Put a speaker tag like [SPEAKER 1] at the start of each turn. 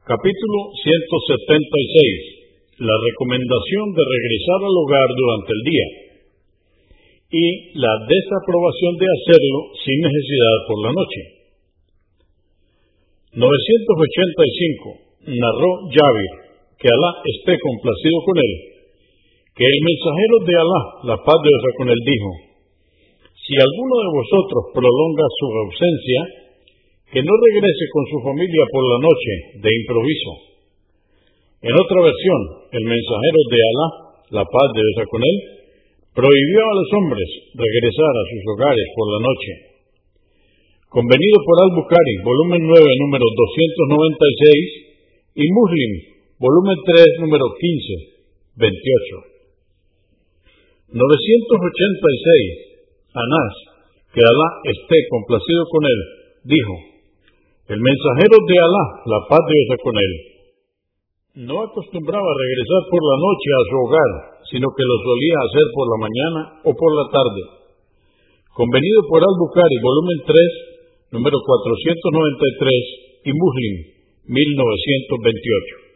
[SPEAKER 1] Capítulo 176. La recomendación de regresar al hogar durante el día y la desaprobación de hacerlo sin necesidad por la noche. 985. Narró Yahweh, que Alá esté complacido con él, que el mensajero de Alá, la paz de Dios con él, dijo, si alguno de vosotros prolonga su ausencia, que no regrese con su familia por la noche de improviso. En otra versión, el mensajero de Alá, la paz de Dios con él, prohibió a los hombres regresar a sus hogares por la noche. Convenido por Al-Bukhari, volumen 9, número 296, y Muslim, volumen 3, número 15, 28. 986. Anás, que Alá esté complacido con él, dijo, el mensajero de Alá, la paz de Dios con él, no acostumbraba regresar por la noche a su hogar, sino que lo solía hacer por la mañana o por la tarde. Convenido por Al-Bukhari, volumen 3, número 493 y Muslim, 1928.